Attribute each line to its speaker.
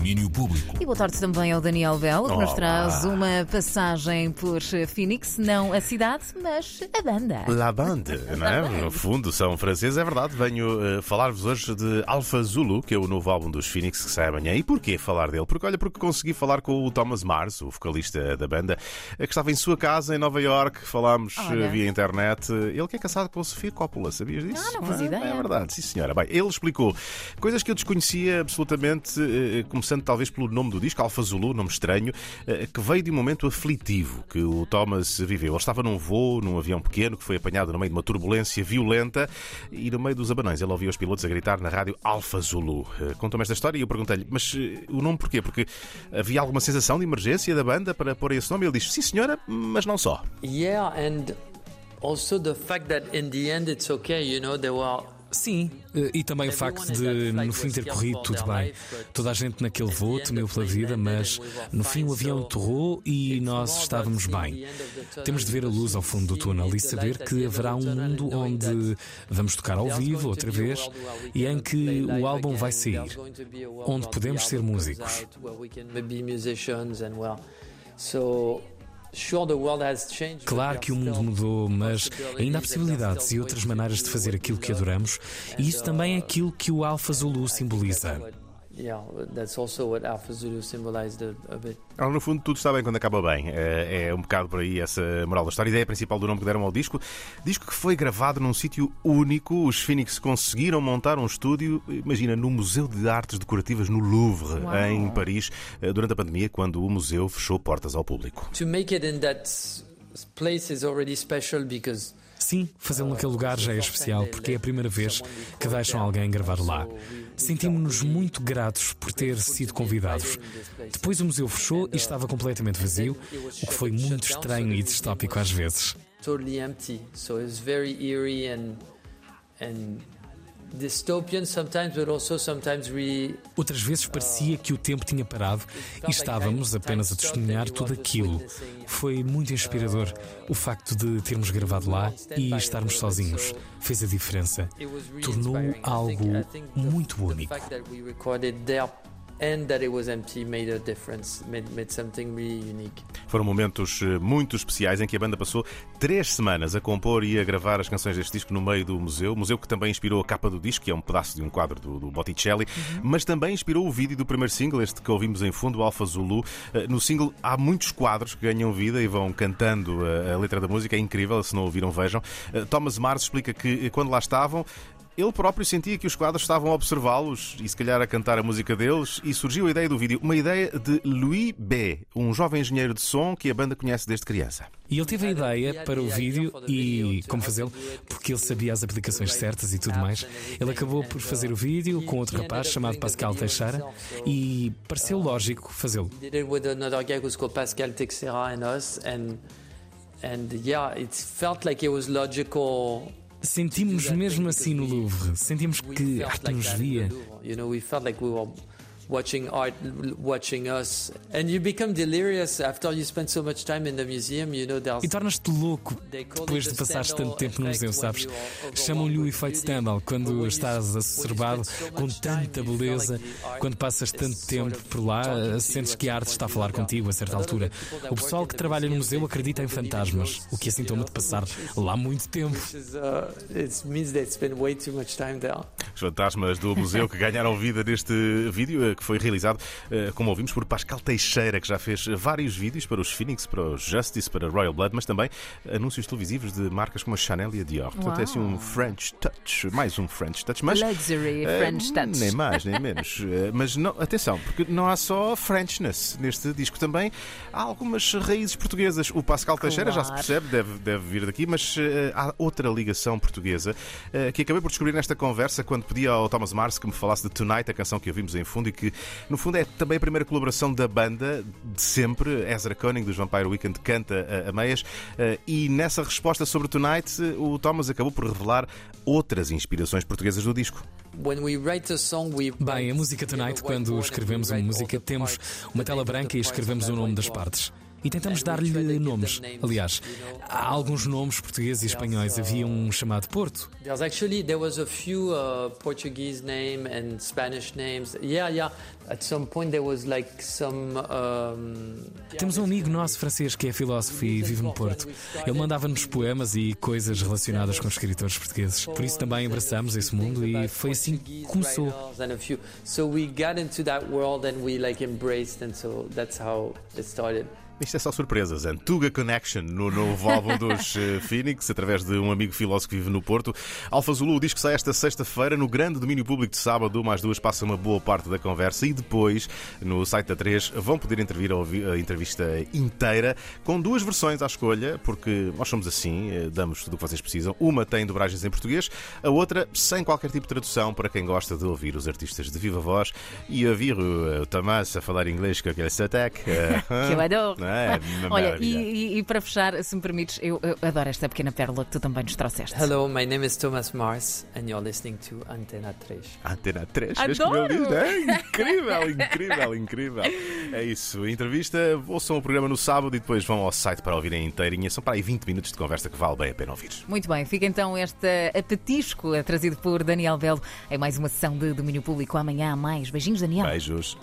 Speaker 1: domínio público.
Speaker 2: E boa tarde também ao Daniel Belo, que nos
Speaker 3: Olá.
Speaker 2: traz uma passagem por Phoenix, não a cidade, mas a banda.
Speaker 3: La Bande, não é? No fundo, são franceses, é verdade. Venho eh, falar-vos hoje de Alpha Zulu, que é o novo álbum dos Phoenix que sai amanhã. E porquê falar dele? Porque, olha, porque consegui falar com o Thomas Mars, o vocalista da banda, eh, que estava em sua casa em Nova York. Falámos eh,
Speaker 2: Olha.
Speaker 3: via internet. Ele que é casado com a Sofia Coppola, sabias disso?
Speaker 2: Ah, não fazia ideia.
Speaker 3: É verdade, sim senhora. Bem, ele explicou coisas que eu desconhecia absolutamente, eh, talvez pelo nome do disco, Alpha Zulu, nome estranho, eh, que veio de um momento aflitivo que o Thomas viveu. Ele estava num voo, num avião pequeno, que foi apanhado no meio de uma turbulência violenta e no meio dos abanões ele ouvia os pilotos a gritar na rádio Alpha Zulu. Eh, Contou-me esta história e eu perguntei-lhe, mas eh, o nome porquê? Porque havia alguma sensação de emergência da banda para pôr esse nome? Ele disse, sim senhora, mas não só.
Speaker 4: Yeah, and also the fact that in the end it's okay, you know, there were
Speaker 5: Sim, eh, e também o facto de no fim ter corrido tudo bem. Toda a gente naquele voo temeu pela vida, mas no fim o avião aterrou e nós estávamos bem. Temos de ver a luz ao fundo do túnel e saber que haverá um mundo onde vamos tocar ao vivo outra vez e em que o álbum vai sair, onde podemos ser músicos. Claro que o mundo mudou, mas ainda há possibilidades e outras maneiras de fazer aquilo que adoramos, e isso também é aquilo que o Alpha Zulu simboliza.
Speaker 4: Yeah, that's also what Alpha Zulu symbolized a, a bit.
Speaker 3: Ora, No fundo, tudo está bem quando acaba bem. É é um bocado por aí essa moral da história. A ideia principal do nome que deram ao disco. Disco que foi gravado num sítio único. Os Phoenix conseguiram montar um estúdio, imagina, no Museu de Artes Decorativas no Louvre,
Speaker 2: Uau.
Speaker 3: em Paris, eh, durante a pandemia, quando o museu fechou portas ao público.
Speaker 4: To make it in that place is already special because
Speaker 5: Sim, fazê-lo naquele lugar já é especial, porque é a primeira vez que deixam alguém gravar lá. Sentimos-nos muito gratos por ter sido convidados. Depois o museu fechou e estava completamente vazio, o que foi muito estranho e distópico às vezes.
Speaker 4: totally empty. So it's very eerie and
Speaker 5: Outras vezes parecia que o tempo tinha parado e estávamos apenas a testemunhar tudo aquilo. Foi muito inspirador o facto de termos gravado lá e estarmos sozinhos. Fez a diferença.
Speaker 4: it was really
Speaker 5: Tornou algo muito único.
Speaker 4: fact that we recorded there and that it was empty made a difference, made, made something really unique.
Speaker 3: Foram momentos eh, muito especiais em que a banda passou três semanas a compor e a gravar as canções deste disco no meio do museu. Museu que também inspirou a capa do disco, que é um pedaço de um quadro do, do Botticelli, mas também inspirou o vídeo do primeiro single, este que ouvimos em fundo, Alpha Zulu. Eh, No single há muitos quadros que ganham vida e vão cantando a, a letra da música. É incrível, se não ouviram, vejam. Eh, Thomas Mars explica que eh, quando lá estavam. Ele próprio sentia que os quadros estavam a observá-los e se calhar a cantar a música deles e surgiu a ideia do vídeo, uma ideia de Louis B, um jovem engenheiro de som que a banda conhece desde criança.
Speaker 5: E ele teve a ideia para o vídeo e como fazê-lo, porque ele sabia as aplicações certas e tudo mais. Ele acabou por fazer o vídeo com outro rapaz chamado Pascal Teixeira e pareceu lógico fazê-lo.
Speaker 4: Pascal Texera and us, and and yeah, it felt like it was logical.
Speaker 5: Sentimos mesmo assim no Louvre, sentimos que arte nos via.
Speaker 4: Watching art, watching us, and you become delirious after you spend so much time in the museum. You know,
Speaker 5: E tornas-te louco depois de passares tanto tempo no museu, sabes? Chamam-lhe o efeito Stendhal quando estás assoberbado com tanta beleza, quando passas tanto tempo por lá, sentes que a arte está a falar contigo a certa altura. O pessoal que trabalha no museu acredita em fantasmas, o que é sintoma de passar lá muito tempo.
Speaker 4: Uh.
Speaker 3: Os fantasmas do museu que ganharam vida neste vídeo, que foi realizado, eh, como ouvimos, por Pascal Teixeira, que já fez vários vídeos para os Phoenix, para os Justice, para Royal Blood, mas também anúncios televisivos de marcas como a Chanel e a Dior. Portanto, é assim um French touch, mais um French touch, mas.
Speaker 2: Luxury
Speaker 3: eh,
Speaker 2: French touch.
Speaker 3: Nem mais, nem menos. Eh, Mas não, atenção, porque não há só Frenchness neste disco também. Há algumas raízes portuguesas. O Pascal Teixeira já se
Speaker 2: Claro.
Speaker 3: percebe, deve, deve vir daqui, mas eh, há outra ligação portuguesa eh, que acabei por descobrir nesta conversa quando pedi ao Thomas Mars que me falasse de Tonight, a canção que ouvimos em fundo e que, no fundo, é também a primeira colaboração da banda de sempre. Ezra Koenig, dos Vampire Weekend, canta a, a meias. eh, e nessa resposta sobre Tonight, eh, o Thomas acabou por revelar outras inspirações portuguesas do disco.
Speaker 5: Bem, a música Tonight, quando escrevemos uma música, temos uma tela branca e escrevemos o nome das partes. E tentamos dar-lhe nomes. Aliás, há alguns nomes portugueses e espanhóis. Havia um chamado Porto.
Speaker 4: There's actually there was a few uh, Portuguese name and Spanish names. Yeah, yeah. At some point there was like some. Um...
Speaker 5: Temos um amigo nosso francês que é filósofo e vive no Porto. Ele mandava-nos poemas e coisas relacionadas com os escritores portugueses. Por isso também abraçamos esse mundo e foi assim que começou.
Speaker 4: So we got into that world and we like embraced and so that's how it started.
Speaker 3: Isto é só surpresas. Antuga Connection no novo álbum dos eh, Phoenix, através de um amigo filósofo que vive no Porto. Alfa Zulu, o disco sai esta sexta-feira no grande domínio público de sábado. Mais duas passa uma boa parte da conversa e depois, no site da 3, vão poder intervir a entrevista inteira com duas versões à escolha, porque nós somos assim, eh, damos tudo o que vocês precisam. Uma tem dobragens em português, a outra sem qualquer tipo de tradução para quem gosta de ouvir os artistas de viva voz e ouvir o, o Tomás a falar inglês com aquele sotaque.
Speaker 2: que eu adoro. É, Olha, e, e, e, para fechar, se me permites, eu, eu, adoro esta pequena pérola que tu também nos trouxeste.
Speaker 4: Hello, my name is Thomas Mars and you're listening to Antena 3.
Speaker 3: Antena 3,
Speaker 2: adoro!
Speaker 3: Diz, é incrível, incrível, incrível. É isso, entrevista, ouçam o programa no sábado e depois vão ao site para ouvirem inteirinha. São para aí 20 minutos de conversa que vale bem a pena ouvir.
Speaker 2: Muito bem, fica então este apetisco trazido por Daniel Belo em mais uma sessão de Domínio Público. Amanhã há mais. Beijinhos, Daniel.
Speaker 3: Beijos.